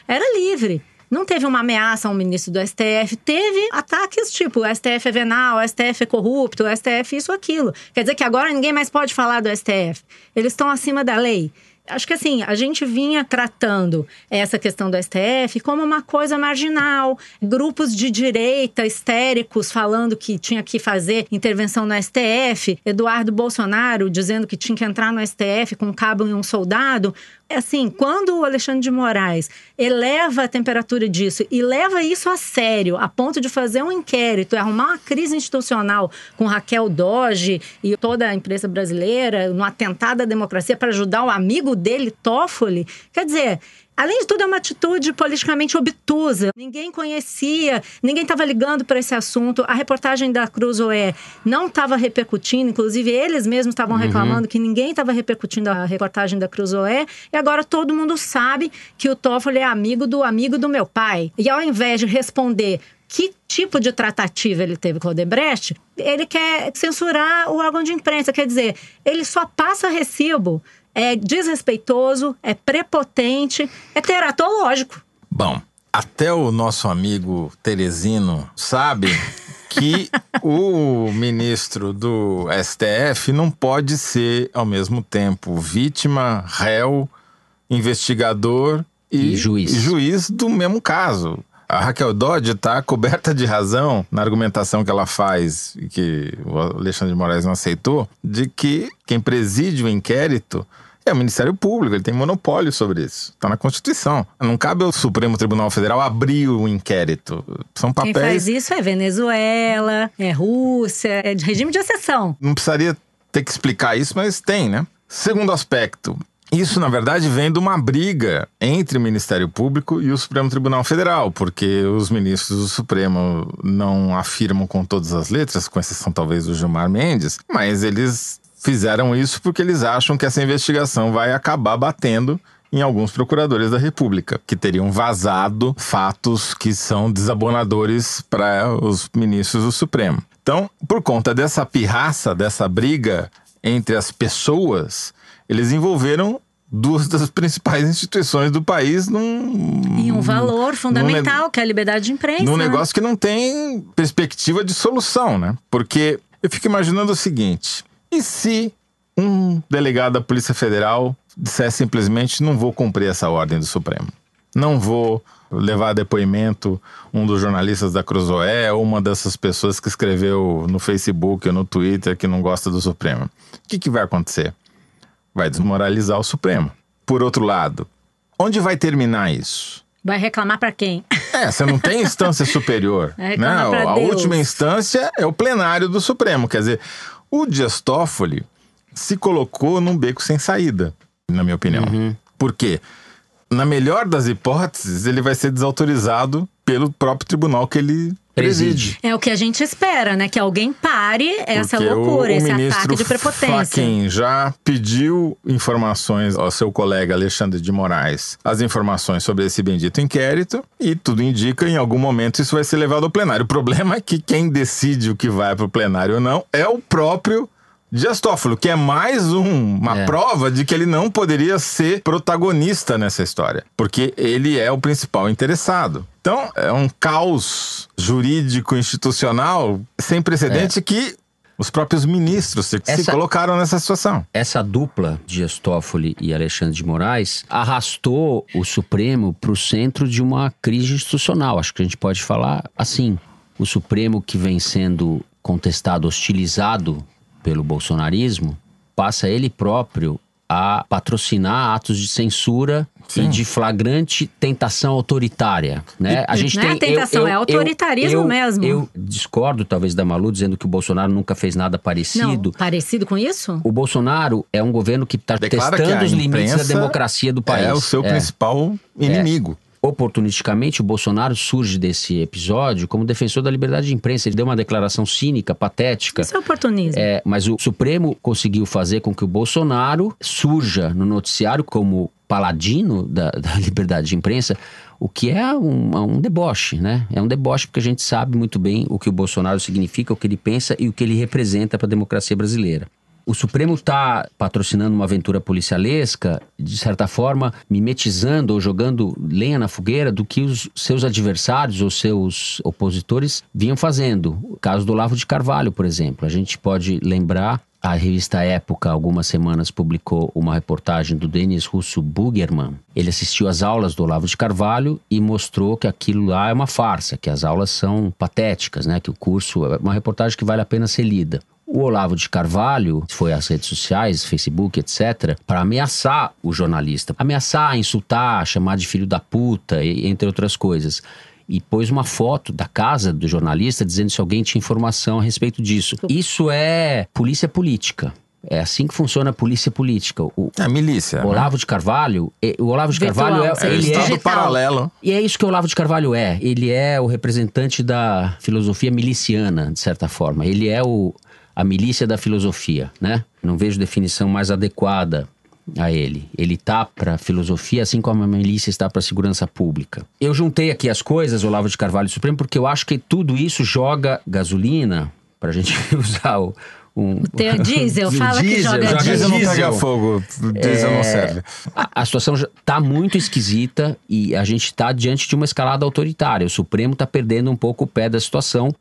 era livre. Não teve uma ameaça ao ministro do STF, teve ataques tipo o STF é venal, o STF é corrupto, o STF isso, aquilo. Quer dizer que agora ninguém mais pode falar do STF. Eles estão acima da lei. Acho que assim, a gente vinha tratando essa questão do STF como uma coisa marginal. Grupos de direita histéricos falando que tinha que fazer intervenção no STF. Eduardo Bolsonaro dizendo que tinha que entrar no STF com um cabo e um soldado. Assim, quando o Alexandre de Moraes eleva a temperatura disso e leva isso a sério, a ponto de fazer um inquérito, arrumar uma crise institucional com Raquel Doge e toda a imprensa brasileira, no atentado à democracia para ajudar o amigo dele, Toffoli, quer dizer, Além de tudo, é uma atitude politicamente obtusa. Ninguém conhecia, ninguém estava ligando para esse assunto. A reportagem da Cruzoé não estava repercutindo, inclusive eles mesmos estavam uhum. reclamando que ninguém estava repercutindo a reportagem da Cruzoé. E agora todo mundo sabe que o Toffoli é amigo do amigo do meu pai. E ao invés de responder que tipo de tratativa ele teve com o Odebrecht, ele quer censurar o órgão de imprensa. Quer dizer, ele só passa recibo é desrespeitoso, é prepotente, é teratológico. Bom, até o nosso amigo Teresino sabe que o ministro do STF não pode ser, ao mesmo tempo, vítima, réu, investigador e, e juiz. Juiz do mesmo caso. A Raquel Dodge está coberta de razão na argumentação que ela faz, e que o Alexandre de Moraes não aceitou, de que quem preside o inquérito é o Ministério Público, ele tem monopólio sobre isso. Está na Constituição. Não cabe ao Supremo Tribunal Federal abrir o inquérito. São papéis. Quem faz isso é Venezuela, é Rússia, é de regime de exceção. Não precisaria ter que explicar isso, mas tem, né? Segundo aspecto, isso, na verdade, vem de uma briga entre o Ministério Público e o Supremo Tribunal Federal, porque os ministros do Supremo não afirmam com todas as letras, com exceção talvez do Gilmar Mendes, mas eles fizeram isso porque eles acham que essa investigação vai acabar batendo em alguns procuradores da República, que teriam vazado fatos que são desabonadores para os ministros do Supremo. Então, por conta dessa pirraça, dessa briga entre as pessoas, eles envolveram duas das principais instituições do país num. E um valor fundamental, que é a liberdade de imprensa. Num né? negócio que não tem perspectiva de solução, né? Porque eu fico imaginando o seguinte: e se um delegado da Polícia Federal disser simplesmente não vou cumprir essa ordem do Supremo? Não vou levar a depoimento um dos jornalistas da Cruzoé ou uma dessas pessoas que escreveu no Facebook ou no Twitter que não gosta do Supremo. O que, que vai acontecer? Vai desmoralizar o Supremo. Por outro lado, onde vai terminar isso? Vai reclamar para quem? É, você não tem instância superior. Vai né? A Deus. última instância é o plenário do Supremo. Quer dizer, o Dias Toffoli se colocou num beco sem saída, na minha opinião. Uhum. Por quê? Na melhor das hipóteses, ele vai ser desautorizado pelo próprio tribunal que ele preside. É o que a gente espera, né? Que alguém pare essa Porque loucura, o, o esse ataque de prepotência. Quem já pediu informações ao seu colega Alexandre de Moraes, as informações sobre esse bendito inquérito, e tudo indica em algum momento isso vai ser levado ao plenário. O problema é que quem decide o que vai para o plenário ou não é o próprio Dias Toffolo, que é mais um, uma é. prova de que ele não poderia ser protagonista nessa história, porque ele é o principal interessado. Então, é um caos jurídico institucional sem precedente é. que os próprios ministros se, essa, colocaram nessa situação. Essa dupla, Dias Toffoli e Alexandre de Moraes, arrastou o Supremo para o centro de uma crise institucional. Acho que a gente pode falar assim. O Supremo que vem sendo contestado, hostilizado pelo bolsonarismo, passa ele próprio a patrocinar atos de censura Sim. e de flagrante tentação autoritária, né? a gente não é tem, é tentação, eu, eu, é autoritarismo eu, mesmo. Eu discordo talvez da Malu dizendo que o Bolsonaro nunca fez nada parecido. Não, parecido com isso? O Bolsonaro é um governo que está testando os limites da democracia do país. É o seu é. principal inimigo oportunisticamente, o Bolsonaro surge desse episódio como defensor da liberdade de imprensa. Ele deu uma declaração cínica, patética. Isso é oportunismo. É, mas o Supremo conseguiu fazer com que o Bolsonaro surja no noticiário como paladino da, da liberdade de imprensa, o que é um, um, deboche, né? É um deboche porque a gente sabe muito bem o que o Bolsonaro significa, o que ele pensa e o que ele representa para a democracia brasileira. O Supremo está patrocinando uma aventura policialesca, de certa forma, mimetizando ou jogando lenha na fogueira do que os seus adversários ou seus opositores vinham fazendo. O caso do Lavo de Carvalho, por exemplo. A gente pode lembrar a revista Época, algumas semanas, publicou uma reportagem do Denis Russo Bugerman. Ele assistiu às aulas do Olavo de Carvalho e mostrou que aquilo lá é uma farsa, que as aulas são patéticas, né? Que o curso é uma reportagem que vale a pena ser lida. O Olavo de Carvalho foi às redes sociais, Facebook, etc., para ameaçar o jornalista, ameaçar, insultar, chamar de filho da puta, entre outras coisas. E pôs uma foto da casa do jornalista dizendo se alguém tinha informação a respeito disso. Isso é polícia política. É assim que funciona a polícia política. O, a milícia. O Olavo né? de Carvalho, o Olavo de Virtual, Carvalho é, é ele é paralelo. E é isso que o Olavo de Carvalho é. Ele é o representante da filosofia miliciana, de certa forma. Ele é o a milícia da filosofia, né? Não vejo definição mais adequada a ele. Ele está para filosofia, assim como a milícia está para segurança pública. Eu juntei aqui as coisas, Olavo de Carvalho Supremo, porque eu acho que tudo isso joga gasolina, para a gente usar o, um, o teu diesel, fala diesel, que joga, joga diesel. não pega fogo, diesel é, não serve. A, a situação está muito esquisita e a gente está diante de uma escalada autoritária. O Supremo está perdendo um pouco o pé da situação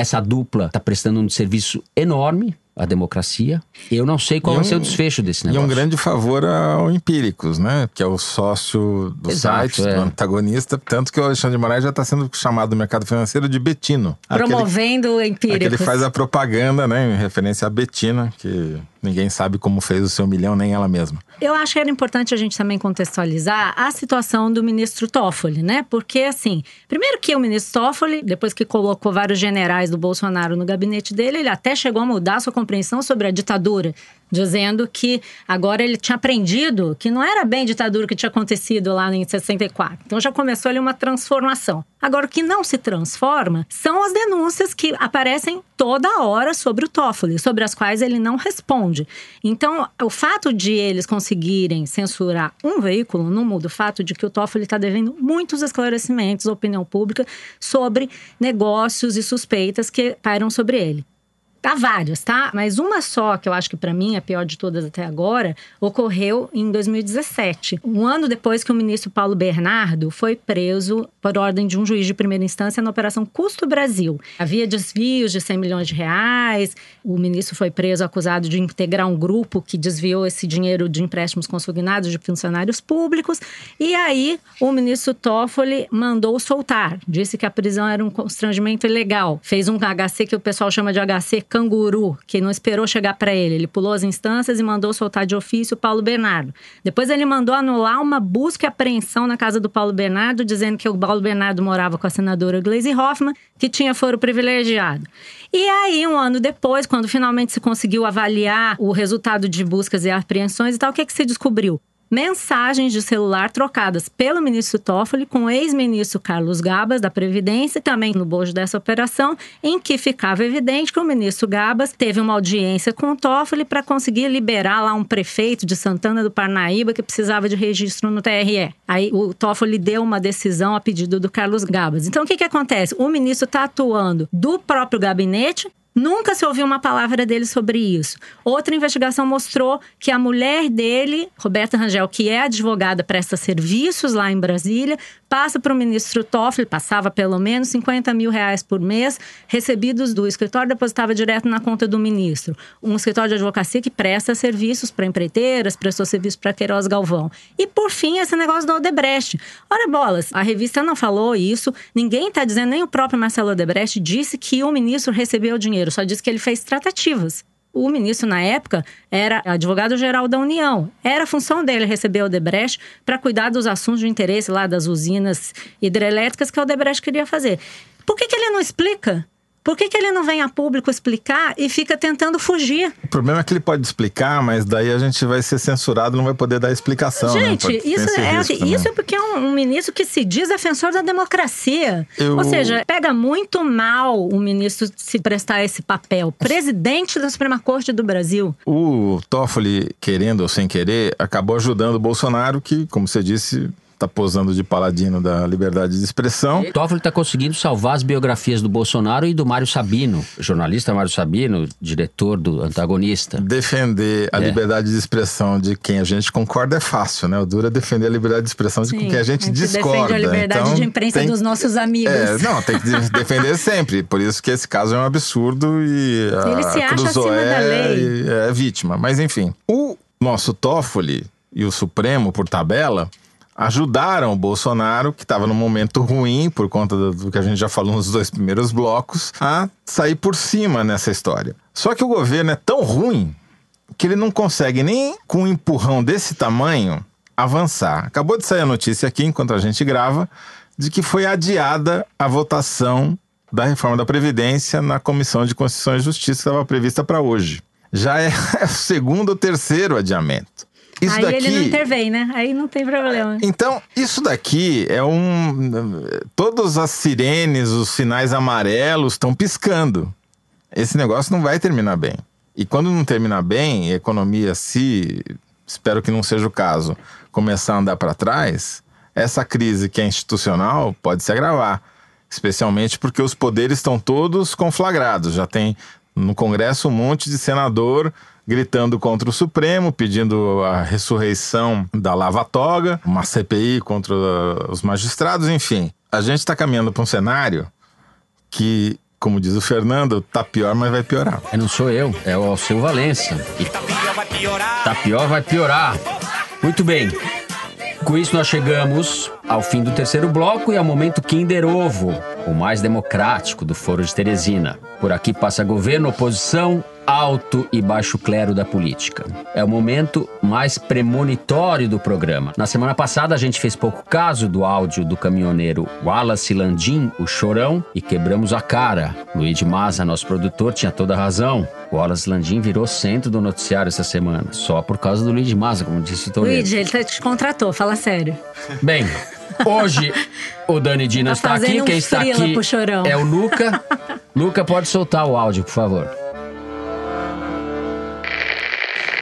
essa dupla está prestando um serviço enorme à democracia. Eu não sei qual e vai um, ser o desfecho desse negócio. E um grande favor ao Empíricos, né? Que é o sócio do Exato, site, é. do antagonista. Tanto que o Alexandre de Moraes já está sendo chamado no mercado financeiro de Betino. Promovendo o Empíricos. Ele faz a propaganda, né? Em referência a Betina, que Ninguém sabe como fez o seu milhão, nem ela mesma. Eu acho que era importante a gente também contextualizar a situação do ministro Toffoli, né? Porque, assim, primeiro que o ministro Toffoli, depois que colocou vários generais do Bolsonaro no gabinete dele, ele até chegou a mudar sua compreensão sobre a ditadura dizendo que agora ele tinha aprendido que não era bem ditadura que tinha acontecido lá em 64. Então já começou ali uma transformação. Agora, o que não se transforma são as denúncias que aparecem toda hora sobre o Toffoli, sobre as quais ele não responde. Então, o fato de eles conseguirem censurar um veículo não muda o fato de que o Toffoli está devendo muitos esclarecimentos à opinião pública sobre negócios e suspeitas que pairam sobre ele. Há várias, tá? Mas uma só, que eu acho que para mim é a pior de todas até agora, ocorreu em 2017. Um ano depois que o ministro Paulo Bernardo foi preso por ordem de um juiz de primeira instância na Operação Custo Brasil. Havia desvios de 100 milhões de reais, o ministro foi preso acusado de integrar um grupo que desviou esse dinheiro de empréstimos consignados de funcionários públicos. E aí, o ministro Toffoli mandou soltar, disse que a prisão era um constrangimento ilegal. Fez um HC que o pessoal chama de HC canguru, que não esperou chegar para ele. Ele pulou as instâncias e mandou soltar de ofício o Paulo Bernardo. Depois ele mandou anular uma busca e apreensão na casa do Paulo Bernardo, dizendo que o Paulo Bernardo morava com a senadora Gleisi Hoffmann, que tinha foro privilegiado. E aí, um ano depois, quando finalmente se conseguiu avaliar o resultado de buscas e apreensões e tal, o que, que se descobriu? Mensagens de celular trocadas pelo ministro Toffoli com o ex-ministro Carlos Gabas, da Previdência, também no bojo dessa operação, em que ficava evidente que o ministro Gabas teve uma audiência com o Toffoli para conseguir liberar lá um prefeito de Santana do Parnaíba que precisava de registro no TRE. Aí o Toffoli deu uma decisão a pedido do Carlos Gabas. Então o que, que acontece? O ministro está atuando do próprio gabinete Nunca se ouviu uma palavra dele sobre isso. Outra investigação mostrou que a mulher dele, Roberta Rangel, que é advogada, presta serviços lá em Brasília, passa para o ministro Toffoli, passava pelo menos 50 mil reais por mês, recebidos do escritório, depositava direto na conta do ministro. Um escritório de advocacia que presta serviços para empreiteiras, prestou serviço para Queiroz Galvão. E, por fim, esse negócio do Odebrecht. Ora, bolas, a revista não falou isso, ninguém está dizendo, nem o próprio Marcelo Odebrecht disse que o ministro recebeu dinheiro só disse que ele fez tratativas. O ministro, na época, era advogado-geral da União. Era função dele receber o Odebrecht para cuidar dos assuntos de interesse lá das usinas hidrelétricas que o Odebrecht queria fazer. Por que, que ele não explica? Por que, que ele não vem a público explicar e fica tentando fugir? O problema é que ele pode explicar, mas daí a gente vai ser censurado, não vai poder dar explicação. né? Gente, tem isso, é, também. isso é porque é um, um ministro que se diz defensor da democracia. Eu- Ou seja, pega muito mal o ministro se prestar a esse papel. Presidente da Suprema Corte do Brasil. O Toffoli, querendo ou sem querer, acabou ajudando o Bolsonaro, que, como você disse, está posando de paladino da liberdade de expressão. O Toffoli está conseguindo salvar as biografias do Bolsonaro e do Mário Sabino, jornalista Mário Sabino, diretor do antagonista. Defender a É. liberdade de expressão de quem a gente concorda é fácil, né? O duro é defender a liberdade de expressão de quem a gente discorda. defende a liberdade Então, de imprensa tem- dos nossos amigos. É, não, tem que de- defender sempre. Por isso que esse caso é um absurdo e a Ele se acha Cruzoé acima da lei. é, é vítima. Mas enfim, o nosso Toffoli e o Supremo, por tabela, ajudaram o Bolsonaro, que estava num momento ruim por conta do, que a gente já falou nos dois primeiros blocos, a sair por cima nessa história. Só que o governo é tão ruim que ele não consegue nem com um empurrão desse tamanho avançar. Acabou de sair a notícia aqui, enquanto a gente grava, de que foi adiada a votação da reforma da Previdência na Comissão de Constituição e Justiça, que estava prevista para hoje. Já é o segundo ou terceiro adiamento. Isso Aí daqui... ele não intervém, né? Aí não tem problema. Então, isso daqui é um. Todas as sirenes, os sinais amarelos estão piscando. Esse negócio não vai terminar bem. E quando não terminar bem, a economia, se. Espero que não seja o caso, começar a andar para trás, essa crise que é institucional pode se agravar. Especialmente porque os poderes estão todos conflagrados. Já tem no Congresso um monte de senador gritando contra o Supremo, pedindo a ressurreição da Lava Toga, uma CPI contra os magistrados, enfim. A gente está caminhando para um cenário que, como diz o Fernando, tá pior, mas vai piorar. É, não sou eu, é o Alceu Valença. E tá pior, vai piorar. Muito bem. Com isso, nós chegamos ao fim do terceiro bloco e ao momento Kinder Ovo, o mais democrático do Foro de Teresina. Por aqui passa governo, oposição, alto e baixo clero da política. É o momento mais premonitório do programa. Na semana passada, a gente fez pouco caso do áudio do caminhoneiro Wallace Landim, o chorão, e quebramos a cara. Luiz Maza, nosso produtor, tinha toda a razão. Wallace Landim virou centro do noticiário essa semana, só por causa do Luiz Maza, como disse o Toledo. Luigi, ele te contratou, fala sério. Bem, hoje o Dani Di não Tá está aqui. um Quem está aqui é o Luca. Luca, pode soltar o áudio, por favor.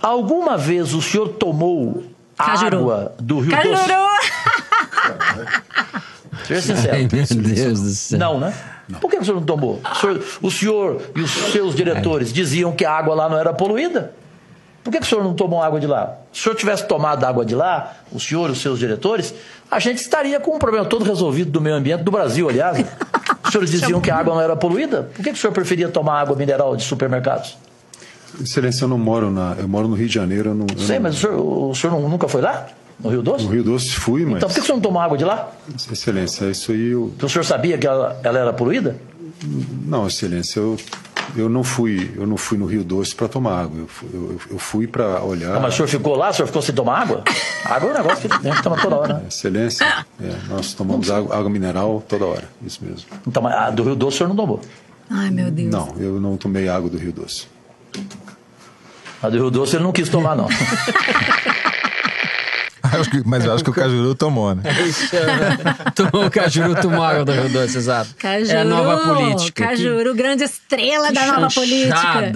Alguma vez o senhor tomou Cajuru. água do Rio Doce? Cajuru! Seja sincero. Ai, meu Deus do céu. Não, né? Por que o senhor não tomou? O senhor, o senhor e os seus diretores diziam que a água lá não era poluída? Por que o senhor não tomou água de lá? Se o senhor tivesse tomado água de lá, o senhor e os seus diretores, a gente estaria com um problema todo resolvido do meio ambiente do Brasil, aliás. Os senhores diziam que a água não era poluída? Por que o senhor preferia tomar água mineral de supermercados? Excelência, eu não moro na. Eu moro no Rio de Janeiro. Eu não, eu Sei, não- mas o senhor, o senhor não- nunca foi lá? No Rio Doce? No Rio Doce fui, mas. Então por que o senhor não tomou água de lá? Excelência, isso aí eu. Porque o senhor sabia que ela, ela era poluída? Não, Excelência, eu, eu não fui. Eu não fui no Rio Doce para tomar água. Eu, fui- eu, eu fui para olhar. Não, mas o senhor ficou lá? O senhor ficou sem tomar água? Água é um negócio que tem que tomar toda hora. né? Excelência, é, nós tomamos água, água mineral toda hora. Isso mesmo. Então, mas a do Rio Doce o senhor não tomou. Ai, meu Deus. Não, eu não tomei água do Rio Doce. A do Rio Doce ele não quis tomar, não. Que- mas eu acho que o Cajuru tomou, né? Tomou o Cajuru, tomou água do Rio Doce, exato. Cajuru, é a nova política. Que- Cajuru, grande estrela que da nova chanchada,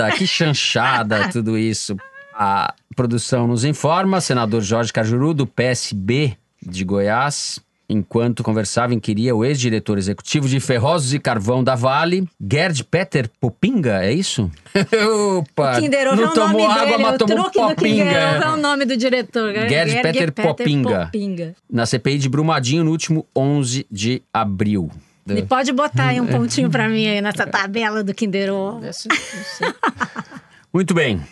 política. Que chanchada, tudo isso. A produção nos informa, senador Jorge Cajuru, do PSB de Goiás, enquanto conversava, inquiria o ex-diretor executivo de Ferrosos e Carvão da Vale, Gerd Peter Popinga, é isso? Opa! Kinder Ovo é não o tomou nome água, dele, mas o tomou truque do Kinder Ovo é Popinga. o nome do diretor. Gerd Peter Popinga. Popinga. Na CPI de Brumadinho, no último 11 de abril. E pode botar aí um pontinho pra mim aí nessa tabela do Kinder Ovo. Muito bem.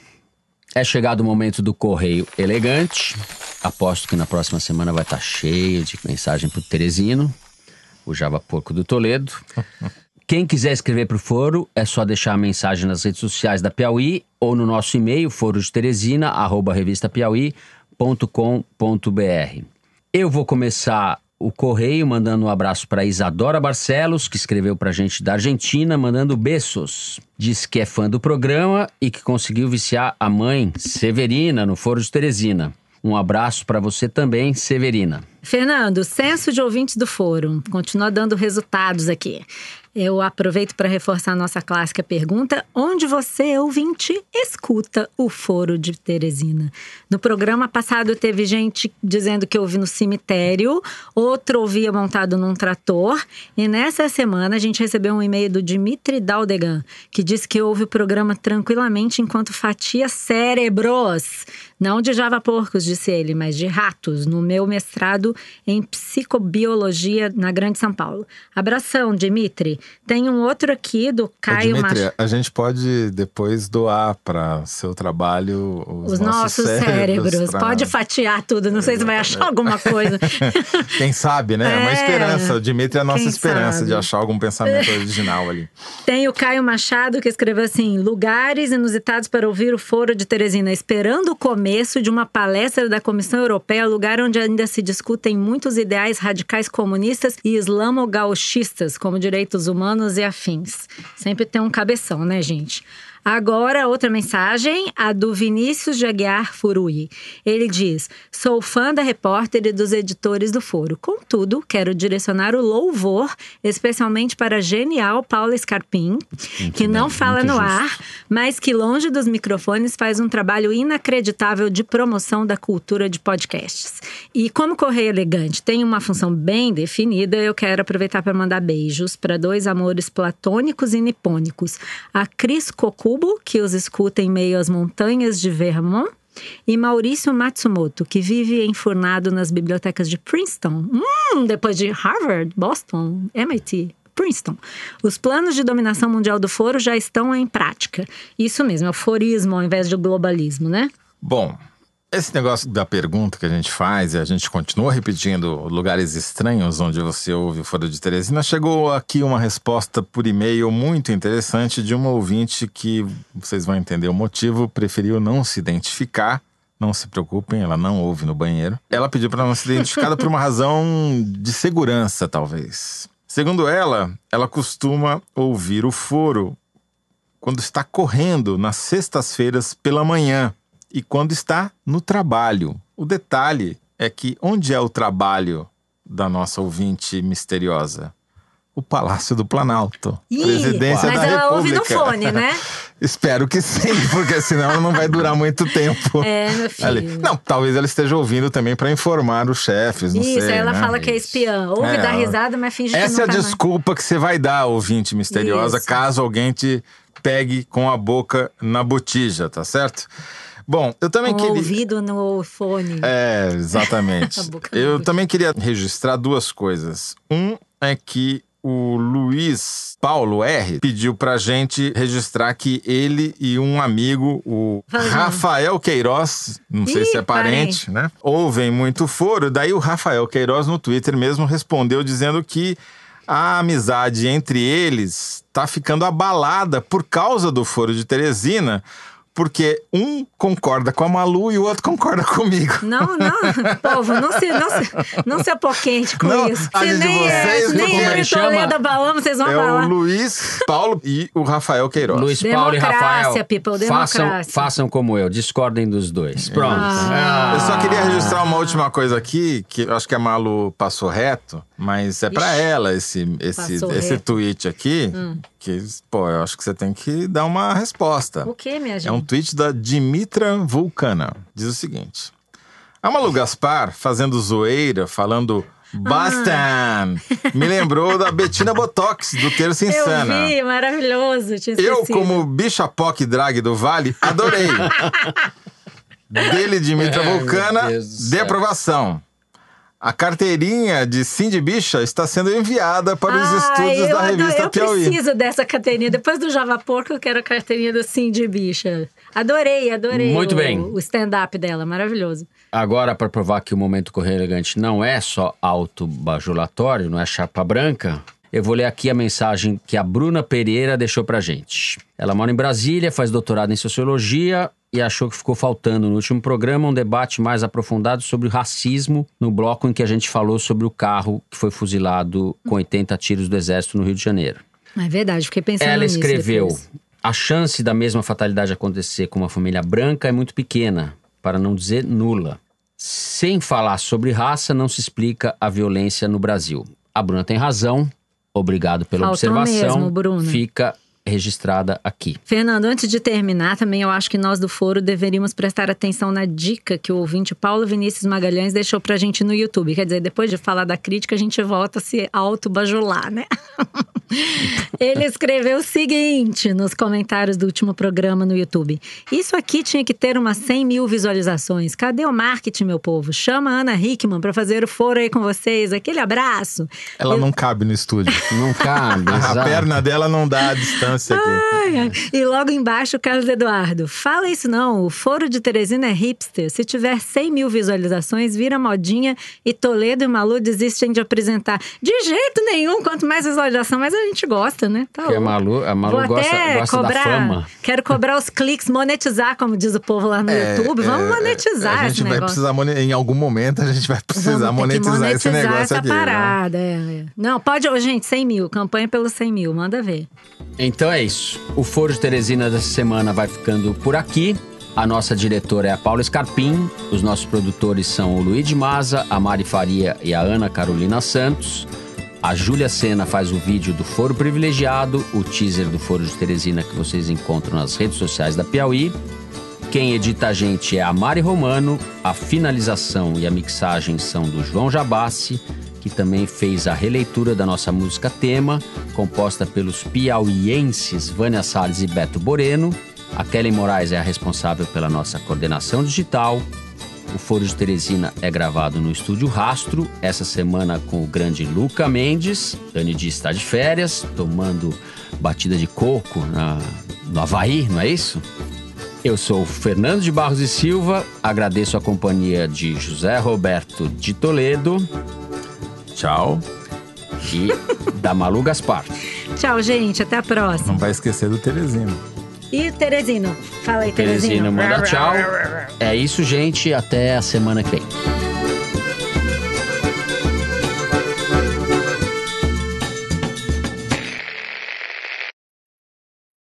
É chegado o momento do correio elegante. Aposto que na próxima semana vai estar cheio de mensagem pro Teresino, o Java Porco do Toledo. Quem quiser escrever para o Foro, é só deixar a mensagem nas redes sociais da Piauí ou no nosso e-mail, forodeteresina, arroba revistapiauí.com.br. Eu vou começar o correio mandando um abraço para Isadora Barcelos, que escreveu para a gente da Argentina, mandando beijos. Diz que é fã do programa e que conseguiu viciar a mãe, Severina, no Foro de Teresina. Um abraço para você também, Severina. Fernando, censo de ouvintes do fórum. Continua dando resultados aqui. Eu aproveito para reforçar a nossa clássica pergunta: onde você, ouvinte, escuta o Foro de Teresina? No programa passado teve gente dizendo que ouvi no cemitério, outro ouvia montado num trator, e nessa semana a gente recebeu um e-mail do Dimitri Daldegan, que disse que ouve o programa tranquilamente enquanto fatia cérebros. Não de Java porcos, disse ele, mas de ratos, no meu mestrado em psicobiologia na Grande São Paulo. Abração, Dimitri. Tem um outro aqui do Caio Dimitri, Mach... a gente pode depois doar para seu trabalho os, Os nossos cérebros. pra- Pode fatiar tudo, não sei se vai achar alguma coisa. Quem sabe, né? É uma É. esperança. O Dimitri é a nossa Quem esperança sabe? de achar algum pensamento original ali. Tem o Caio Machado que escreveu assim: lugares inusitados para ouvir o Foro de Teresina, esperando o começo de uma palestra da Comissão Europeia, lugar onde ainda se discutem muitos ideais radicais comunistas e islamo-gauchistas, como direitos humanos e afins. Sempre tem um cabeção, né, gente? Agora, outra mensagem, a do Vinícius de Aguiar Furui. Ele diz: Sou fã da repórter e dos editores do Foro. Contudo, quero direcionar o louvor, especialmente para a genial Paula Scarpim, que não bem, fala no justo. ar, mas que longe dos microfones faz um trabalho inacreditável de promoção da cultura de podcasts. E como Correio Elegante tem uma função bem definida, eu quero aproveitar para mandar beijos para dois amores platônicos e nipônicos. A Cris Kokubo, que os escuta em meio às montanhas de Vermont, e Maurício Matsumoto, que vive enfurnado nas bibliotecas de Princeton, hum, depois de Harvard, Boston, MIT. Princeton. Os planos de dominação mundial do foro já estão em prática. Isso mesmo, é o forismo ao invés de globalismo, né? Bom, esse negócio da pergunta que a gente faz e a gente continua repetindo lugares estranhos onde você ouve o Foro de Teresina, chegou aqui uma resposta por e-mail muito interessante de uma ouvinte que vocês vão entender o motivo, preferiu não se identificar. Não se preocupem, ela não ouve no banheiro. Ela pediu para não ser identificada por uma razão de segurança, talvez. Segundo ela, ela costuma ouvir o foro quando está correndo nas sextas-feiras pela manhã e quando está no trabalho. O detalhe é que onde é o trabalho da nossa ouvinte misteriosa? O Palácio do Planalto. Ih, Presidência mas da ela ouve República. no fone, né? Espero que sim, porque senão não vai durar muito tempo. É, meu filho. ali. Não, talvez ela esteja ouvindo também para informar os chefes, não Isso, sei. aí ela né? fala que é espiã. Ouve, É, dá risada, mas finge que Essa é a nunca mais. desculpa que você vai dar, ouvinte misteriosa, Isso. caso alguém te pegue com a boca na botija, tá certo? Bom, eu também o queria. ouvido no fone. É, exatamente. Eu também queria registrar duas coisas. Um é que o Luiz Paulo R pediu pra gente registrar que ele e um amigo, o Rafael Queiroz, não sei Ih, se é parente, né? Ouvem muito foro. Daí o Rafael Queiroz no Twitter mesmo respondeu dizendo que a amizade entre eles tá ficando abalada por causa do foro de Teresina, porque um concorda com a Malu e o outro concorda comigo. Não, não, povo, não se, não se, não se apoquente com Não, isso. Se nem, é, vocês, se nem é e chama? Toledo abalamos, vocês vão É abalar. o Luiz Paulo e o Rafael Queiroz. Luiz Paulo e Democrácia, Rafael, people, façam, façam como eu, discordem dos dois. Pronto. Ah. Eu só queria registrar uma última coisa aqui, que eu acho que a Malu passou reto, mas é pra Ixi. ela esse, esse, Passou esse reto. Hum. tweet aqui, que, pô, eu acho que você tem que dar uma resposta. O que, minha gente? É um tweet da Dimitra Vulcana. Diz o seguinte: A Malu Gaspar fazendo zoeira, falando Bastan, me lembrou da Bettina Botox, do Terça Eu Insana. vi, maravilhoso. Tinha Eu, como bicha POC drag do Vale, adorei. Dele, Dimitra meu Vulcana, de céu. aprovação. A carteirinha de Cindy Bicha está sendo enviada para os Ai, estúdios eu da adoro- revista eu Piauí. preciso dessa carteirinha. Depois do Java Porco, eu quero a carteirinha do de Bicha. Adorei, adorei. Muito o, bem. O stand-up dela, maravilhoso. Agora, para provar que o Momento Correio Elegante não é só autobajulatório, não é chapa branca, Eu vou ler aqui a mensagem que a Bruna Pereira deixou pra gente. Ela mora em Brasília, faz doutorado em sociologia e achou que ficou faltando no último programa um debate mais aprofundado sobre o racismo no bloco em que a gente falou sobre o carro que foi fuzilado com 80 tiros do exército no Rio de Janeiro. É verdade, fiquei pensando Ela nisso escreveu: depois. A chance da mesma fatalidade acontecer com uma família branca é muito pequena, para não dizer nula. Sem falar sobre raça, não se explica a violência no Brasil. A Bruna tem razão. Obrigado pela Faltou observação. mesmo, Bruna. Fica registrada aqui. Fernando, antes de terminar, também eu acho que nós do Foro deveríamos prestar atenção na dica que o ouvinte Paulo Vinícius Magalhães deixou pra gente no YouTube. Quer dizer, depois de falar da crítica, a gente volta a se autobajular, né? Ele escreveu o seguinte nos comentários do último programa no YouTube. Isso aqui tinha que ter umas 100 mil visualizações. Cadê o marketing, meu povo? Chama a Ana Hickman pra fazer o foro aí com vocês. Aquele abraço. Ela não cabe no estúdio. Não cabe, A perna dela não dá a distância aqui. Ai, ai. E logo embaixo, o Carlos Eduardo. Fala isso não, o Foro de Teresina é hipster. Se tiver 100 mil visualizações, vira modinha e Toledo e Malu desistem de apresentar. De jeito nenhum, quanto mais visualização, mais a gente gosta, né? Tá Porque a. Malu, a Malu Vou gosta, até gosta cobrar, da fama. Quero cobrar os cliques, monetizar, como diz o povo lá no É, YouTube. Vamos é, monetizar A gente vai negócio. precisar, em algum momento, a gente vai precisar que monetizar, esse negócio essa aqui. né? parada. é, é. Não, pode, gente, 100 mil. Campanha pelos 100 mil, manda ver. Então é isso. O Foro de Teresina dessa semana vai ficando por aqui. A nossa diretora é a Paula Scarpim. Os nossos produtores são o Luiz de Maza, a Mari Faria e a Ana Carolina Santos. A Júlia Sena faz o vídeo do Foro Privilegiado, o teaser do Foro de Teresina que vocês encontram nas redes sociais da Piauí. Quem edita a gente é a Mari Romano, a finalização e a mixagem são do João Jabassi, que também fez a releitura da nossa música tema, composta pelos piauienses Vânia Salles e Beto Boreno. A Kelly Moraes é a responsável pela nossa coordenação digital. O Foro de Teresina é gravado no Estúdio Rastro, essa semana com o grande Luca Mendes. Dani Di está de férias, tomando batida de coco na, no Havaí, não é isso? Eu sou Fernando de Barros e Silva, agradeço a companhia de José Roberto de Toledo Tchau. e da Malu Gaspar. Tchau, gente. Até a próxima. Não vai esquecer do Teresino. E Teresino? Fala aí, Teresino. Teresina manda tchau. É isso, gente. Até a semana que vem.